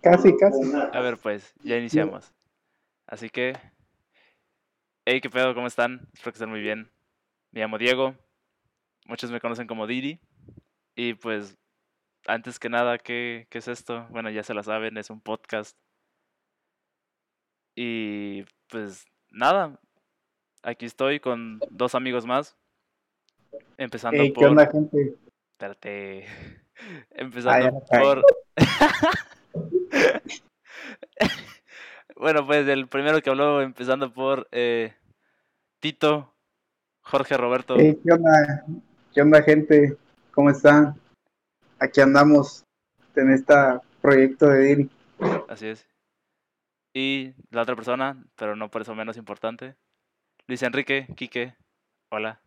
Casi, casi. A ver, pues, ya iniciamos. Así que, hey, ¿qué pedo? ¿Cómo están? Espero que estén muy bien. Me llamo Diego. Muchos me conocen como Didi. Y pues, antes que nada, ¿qué, qué es esto? Bueno, ya se la saben, es un podcast. Y pues, nada. Aquí estoy con dos amigos más. Empezando Ey, por. ¿Qué onda, gente? Espérate. Empezando por. bueno, pues el primero que habló, empezando por eh, Tito, Jorge Roberto. Ey, ¿Qué onda? ¿Qué onda, gente? ¿Cómo están? Aquí andamos en este proyecto de Diri. Así es. Y la otra persona, pero no por eso menos importante, Luis Enrique, Quique. Hola.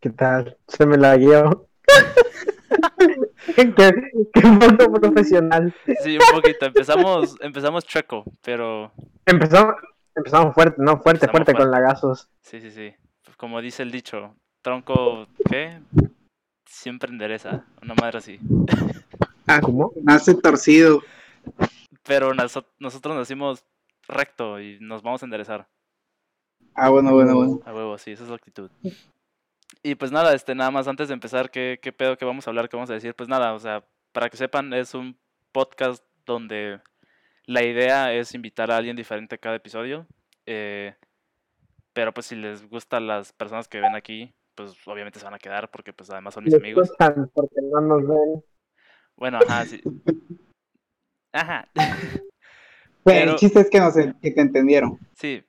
¿Qué tal? Se me la guió. qué, qué poco profesional. Sí, un poquito. Empezamos, empezamos chueco, pero Empezamos, empezamos fuerte, no, fuerte, Empezamos fuerte con lagazos. sí, sí, sí. Pues como dice el dicho, tronco, ¿qué? Siempre endereza. Una madre así. Ah, ¿Cómo? nace torcido. Pero naso- nosotros nacimos recto y nos vamos a enderezar. Ah, bueno, bueno, bueno. A huevo, sí, esa es la actitud. Y pues nada, este, nada más antes de empezar, ¿qué, qué pedo que vamos a hablar? ¿Qué vamos a decir? Pues nada, o sea, para que sepan, es un podcast donde la idea es invitar a alguien diferente cada episodio. eh, pero pues si les gustan las personas que ven aquí, pues obviamente se van a quedar porque pues además son mis Les amigos. gustan porque no nos ven. Bueno, ajá, sí. Ajá, Pero- El chiste es que, no sé, que te entendieron. sí.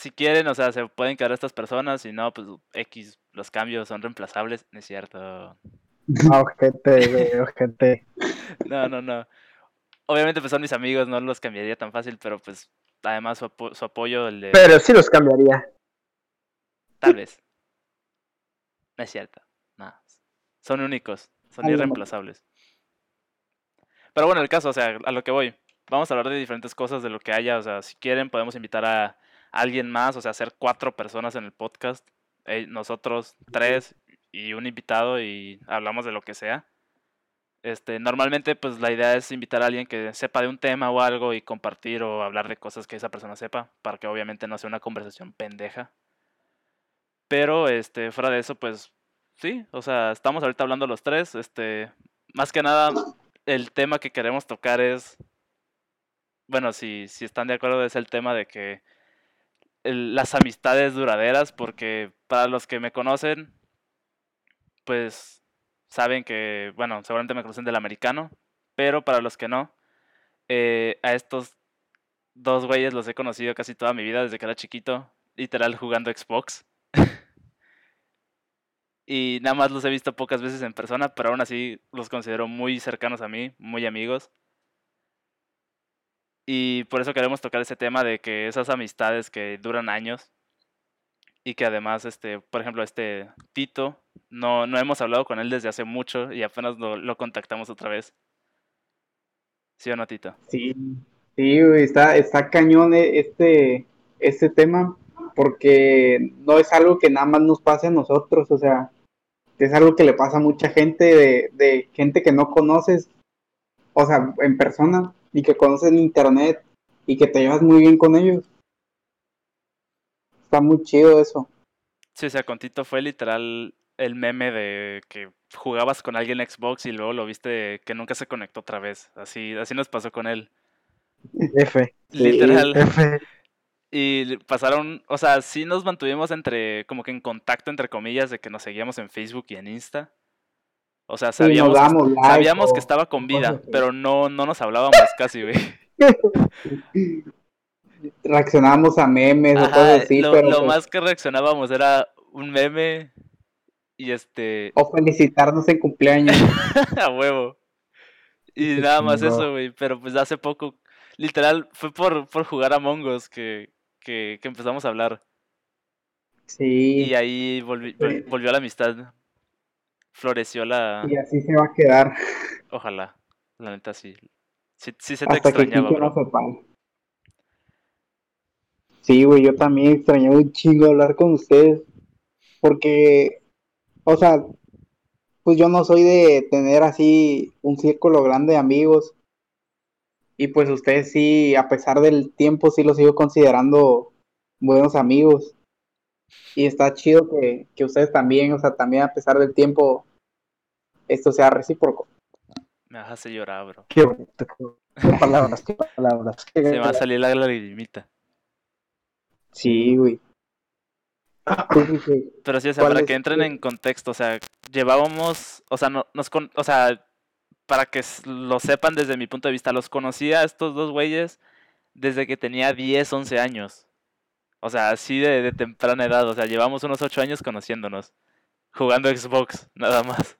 Si quieren, o sea, se pueden quedar estas personas, si no, pues X, los cambios son reemplazables, no es cierto. Ah, ojete, güey, ojete. No, no, no. Obviamente pues son mis amigos, no los cambiaría tan fácil, pero pues además su, apo- su apoyo, el de... Pero sí los cambiaría. Tal vez. No es cierto. No. Son únicos, son Ay, no. irreemplazables. Pero bueno, el caso, o sea, a lo que voy. Vamos a hablar de diferentes cosas, de lo que haya. O sea, si quieren podemos invitar a alguien más, o sea, hacer cuatro personas en el podcast. eh, nosotros tres y un invitado y hablamos de lo que sea. Este, normalmente pues la idea es invitar a alguien que sepa de un tema o algo y compartir o hablar de cosas que esa persona sepa, para que obviamente no sea una conversación pendeja. Pero este, fuera de eso, pues sí, o sea, estamos ahorita hablando los tres. Este, más que nada, el tema que queremos tocar es. Bueno, si, si están de acuerdo, es el tema de que las amistades duraderas, porque para los que me conocen, pues saben que, bueno, seguramente me conocen del americano, pero para los que no, eh, a estos dos güeyes los he conocido casi toda mi vida desde que era chiquito, literal jugando Xbox. y nada más los he visto pocas veces en persona, pero aún así los considero muy cercanos a mí, muy amigos. Y por eso queremos tocar ese tema de que esas amistades que duran años y que además, este, por ejemplo, este Tito, no, no hemos hablado con él desde hace mucho y apenas lo, lo contactamos otra vez. ¿Sí o no, Tito? Sí, sí, está, está cañón eh, este, este tema, porque no es algo que nada más nos pase a nosotros, o sea, es algo que le pasa a mucha gente, de, de gente que no conoces, o sea, en persona, y que conoces en internet, y que te llevas muy bien con ellos. Está muy chido eso. Sí, o sea, con Tito fue literal el meme de que jugabas con alguien en Xbox y luego lo viste que nunca se conectó otra vez. Así, así nos pasó con él. F. Literal. F. Y pasaron, o sea, sí nos mantuvimos entre, como que en contacto, entre comillas, de que nos seguíamos en Facebook y en Insta. O sea, Sí, sabíamos, damos like sabíamos o que estaba con vida, pero no, no nos hablábamos casi, güey. reaccionamos a memes o cosas así, lo, pero lo pues, más que reaccionábamos era un meme y este, o felicitarnos en cumpleaños. a huevo. Y nada más eso, güey. Pero pues hace poco, literal, fue por, por jugar a Mongos que, que, que empezamos a hablar. Sí. Y ahí volvi- vol- volvió la amistad. Floreció la... Y así se va a quedar Ojalá. La neta sí. Sí, sí se te hasta que extrañaba, bro. sepa. Sí, güey, yo también extrañaba un chingo hablar con ustedes. Porque, o sea, pues yo no soy de tener así un círculo grande de amigos. Y pues ustedes sí, a pesar del tiempo, sí los sigo considerando buenos amigos. Y está chido que, que ustedes también, o sea, también a pesar del tiempo, esto sea recíproco. Me hace llorar, bro. Qué bonito, qué palabras, qué palabras. qué- Se me va a salir la lagrimita. Sí, güey. Sí. Pero sí, o sea, ¿Cuál para es que entren en contexto, o sea, llevábamos, o sea, no, nos con, o sea, para que lo sepan desde mi punto de vista, los conocí a estos dos güeyes desde que tenía 10, 11 años. O sea, así de, de temprana edad, o sea, llevamos unos 8 años conociéndonos, jugando Xbox, nada más.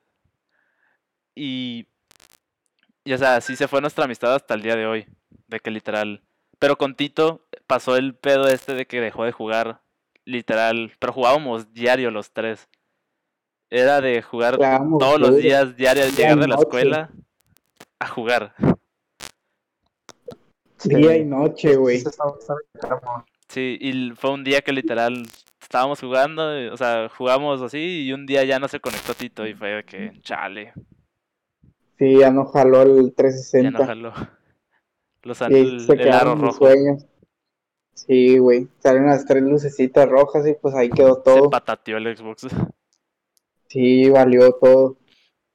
Y, y o sea, así se fue nuestra amistad hasta el día de hoy, de que literal. Pero con Tito pasó el pedo este de que dejó de jugar literal, pero jugábamos diario los tres. Era de jugar todos los días, diario, al llegar de la noche. escuela a jugar. Día y noche, güey. Sí, y fue un día que literal estábamos jugando, eh, o sea, jugamos así y un día ya no se conectó Tito y fue de que, chale, Sí, ya no jaló el ya 360. no jaló. Los Y an- ahí el, se el aro rojo. sueños. Sí, güey. Salieron las tres lucecitas rojas y pues ahí quedó Se todo. patateó el Xbox. Sí, valió todo.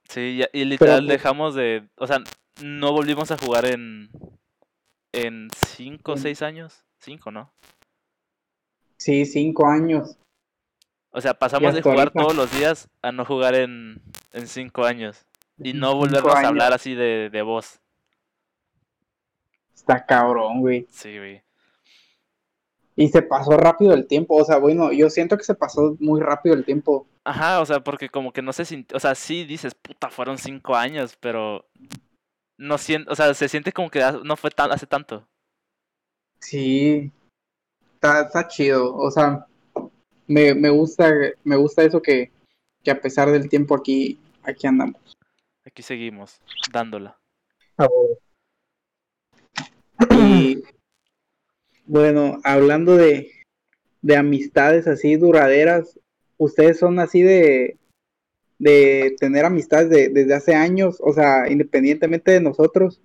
Sí, ya- y literal pues- dejamos de, o sea, no volvimos a jugar en en cinco o En- seis años, cinco, ¿no? Sí, cinco años. O sea, pasamos de jugar ahorita. todos los días a no jugar en, en cinco años. Y no volvernos a hablar así de, de voz. Está cabrón, güey. Sí, güey. Y se pasó rápido el tiempo. O sea, bueno, yo siento que se pasó muy rápido el tiempo. Ajá, o sea, porque como que no se sintió, o sea, sí dices, puta, fueron cinco años, pero no siento, o sea, se siente como que no fue tan, hace tanto. Sí. Está, está chido. O sea, me, me gusta, me gusta eso que, que a pesar del tiempo aquí, aquí andamos. Aquí seguimos, dándola. Ah. Y bueno, hablando de, de amistades así duraderas, ¿ustedes son así de, de tener amistades de- desde hace años? O sea, independientemente de nosotros,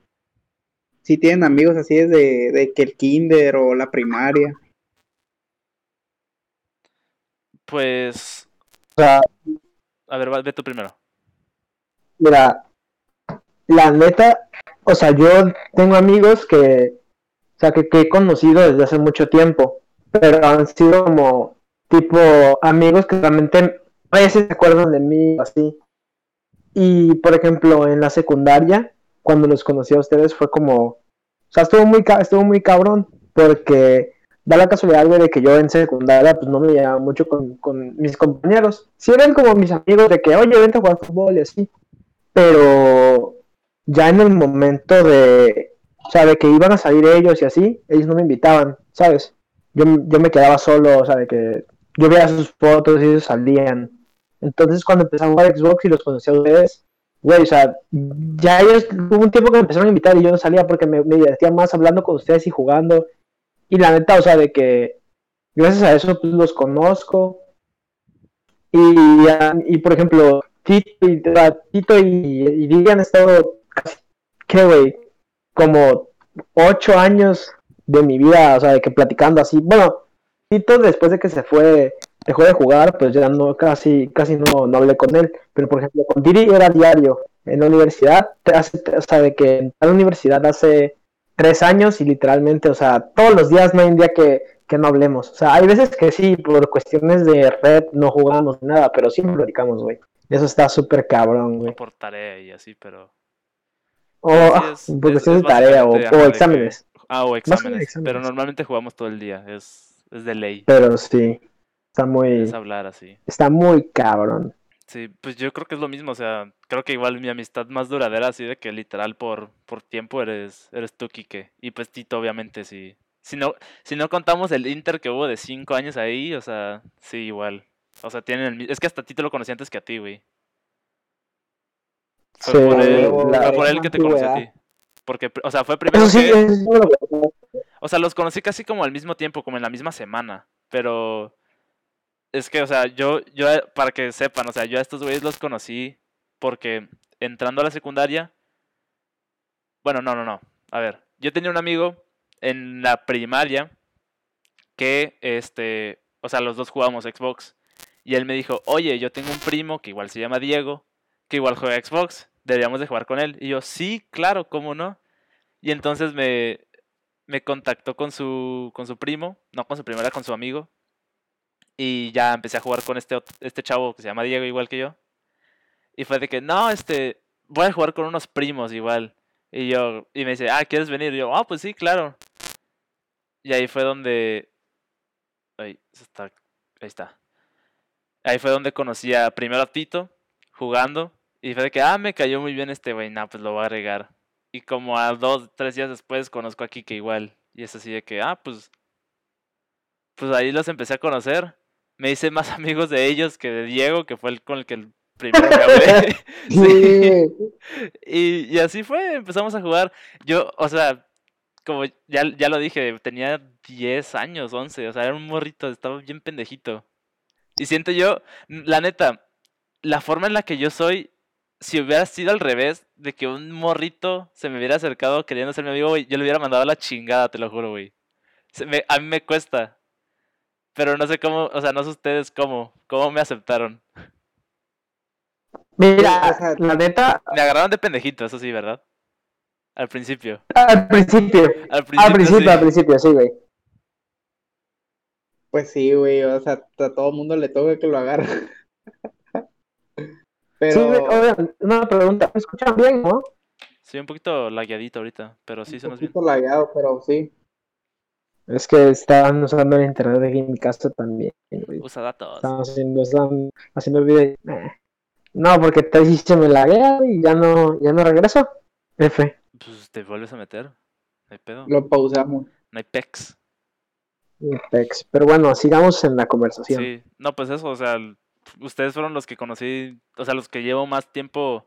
si tienen amigos así desde de que el kinder o la primaria. Pues, O sea, a ver, ve tú primero. mira, la neta, o sea, yo tengo amigos que, o sea, que, que he conocido desde hace mucho tiempo, pero han sido como tipo amigos que realmente a veces se acuerdan de mí, así. Y, por ejemplo, en la secundaria, cuando los conocí a ustedes, fue como, o sea, estuvo muy, estuvo muy cabrón, porque da la casualidad, güey, de que yo en secundaria, pues no me llevaba mucho con, con mis compañeros. Sí eran como mis amigos de que, oye, vente a jugar fútbol y así. Pero ya en el momento de, o sea, de que iban a salir ellos y así, ellos no me invitaban, ¿sabes? Yo, yo me quedaba solo, o sea, de que yo veía sus fotos y ellos salían. Entonces, cuando empecé a jugar Xbox y los conocí a ustedes, güey, o sea, ya ellos, hubo un tiempo que me empezaron a invitar y yo no salía porque me, me divertía más hablando con ustedes y jugando. Y la neta, o sea, de que gracias a eso pues, los conozco. Y, y por ejemplo, Tito y, Tito y Didi han estado casi, ¿qué, güey? Como ocho años de mi vida, o sea, de que platicando así. Bueno, Tito después de que se fue, dejó de jugar, pues ya no, casi, casi no, no hablé con él. Pero por ejemplo, con Didi era diario en la universidad, hace, o sea, de que en la universidad hace tres años y literalmente, o sea, todos los días no hay un día que, que no hablemos. O sea, hay veces que sí, por cuestiones de red no jugamos nada, pero siempre platicamos, güey. Eso está súper cabrón, güey. por tarea y así, pero... O Sí, ah, es- por es- cuestiones es de tarea o, que- exámenes. Ah, o exámenes. Pero normalmente jugamos todo el día, es, es de ley. Pero sí, está muy, Es hablar así. está muy cabrón. Sí, pues yo creo que es lo mismo, o sea, creo que igual mi amistad más duradera, así de que literal por, por tiempo eres, eres tú, Quique. Y pues Tito, obviamente, sí. Si no, si no contamos el Inter que hubo de cinco años ahí, o sea, sí, igual. O sea, tienen el Es que hasta Tito lo conocí antes que a ti, güey. Fue Sí, por él, fue por él que te conocí a ti. Porque, o sea, fue primero sí, que... O sea, los conocí casi como al mismo tiempo, como en la misma semana. Pero es que, o sea, yo, yo, eh, para que sepan, o sea, yo a estos güeyes los conocí porque entrando a la secundaria, bueno, no, no, no. A ver, yo tenía un amigo en la primaria que, este, o sea, los dos jugábamos Xbox. Y él me dijo, oye, yo tengo un primo que igual se llama Diego, que igual juega Xbox, deberíamos de jugar con él. Y yo, sí, claro, ¿cómo no? Y entonces me, me contactó con su, con su primo, no con su primo, era con su amigo. Y ya empecé a jugar con este, este chavo que se llama Diego, igual que yo. Y fue de que, no, este, voy a jugar con unos primos igual. Y yo, y me dice, ah, ¿quieres venir? Y yo, ah, pues sí, claro. Y ahí fue donde. Ahí está. Ahí está. Ahí fue donde conocí a primero a Tito jugando. Y fue de que, ah, me cayó muy bien este güey, nah, pues lo voy a agregar. Y como a dos, tres días después conozco a Kike igual. Y es así de que, ah, pues. Pues ahí los empecé a conocer. Me hice más amigos de ellos que de Diego, que fue el con el que el primero me hablé. Sí. Y, y así fue, empezamos a jugar. Yo, o sea, como ya, ya lo dije, tenía 10 años, 11, o sea, era un morrito, estaba bien pendejito. Y siento yo, la neta, la forma en la que yo soy, si hubiera sido al revés, de que un morrito se me hubiera acercado queriendo ser mi amigo, güey, yo le hubiera mandado a la chingada, te lo juro, güey. A mí me cuesta. Pero no sé cómo, o sea, no sé ustedes cómo, cómo me aceptaron. Mira, o sea, la neta, Me agarraron de pendejito, eso sí, ¿verdad? Al principio. al principio, Al principio, al principio, sí. al principio, sí, güey. Pues sí, güey, o sea, a todo mundo le toca que lo agarre. Pero, Sí, güey, oigan, una pregunta, ¿me escuchan bien, no? Sí, un poquito lagueadito ahorita, pero sí se un nos bien. poquito lagueado, pero sí. Es que estaban usando el internet aquí en mi casa también, güey. Usa datos. Estaban haciendo, estaban haciendo video. No, porque te sí se me laguea y ya no, ya no regreso. F. Pues te vuelves a meter. No hay pedo. Lo pausamos. No hay pex. Pex. Pero bueno, sigamos en la conversación. Sí. No, pues eso, o sea, ustedes fueron los que conocí, o sea, los que llevo más tiempo,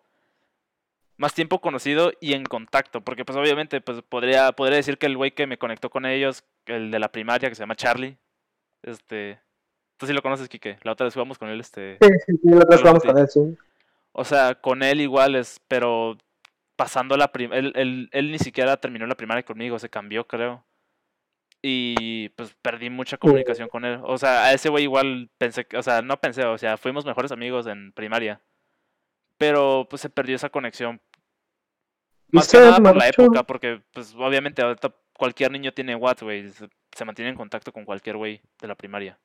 más tiempo conocido y en contacto, porque pues obviamente, pues podría, podría decir que el güey que me conectó con ellos, el de la primaria, que se llama Charlie, este, tú sí lo conoces, Kike, la otra vez jugamos con él, este, Sí, sí, sí, nosotros Hola, vamos Mati. con él, sí. O sea, con él iguales, pero pasando la prim él, él, él ni siquiera terminó la primaria conmigo, se cambió, creo. Y pues perdí mucha comunicación con él. O sea, a ese güey igual pensé, que- o sea, no pensé, o sea, fuimos mejores amigos en primaria. Pero pues se perdió esa conexión. Más que nada por la época, porque pues obviamente ahorita cualquier niño tiene WhatsApp, güey. Se, mantiene en contacto con cualquier güey de la primaria.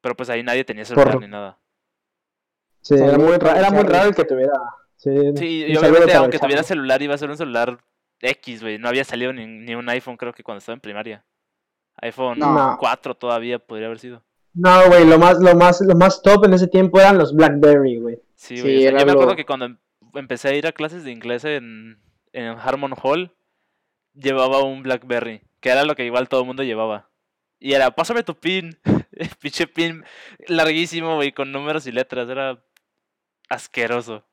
Pero pues ahí nadie tenía celular Por- ni nada. Sí, era muy, ra- para era muy raro el que tuviera. Sí, Sí, y obviamente aunque tuviera celular iba a ser un celular X, güey. No había salido ni, ni un iPhone creo que cuando estaba en primaria. iPhone No. 4 todavía podría haber sido. No, güey, lo más, lo más, lo más top en ese tiempo eran los Blackberry, güey. Sí, Sí, güey. o sea, era yo me acuerdo lo- que cuando em- empecé a ir a clases de inglés en, en Harmon Hall, llevaba un Blackberry, que era lo que igual todo el mundo llevaba. Y era, pásame tu pin. Pinche pin larguísimo, güey, con números y letras. Era asqueroso.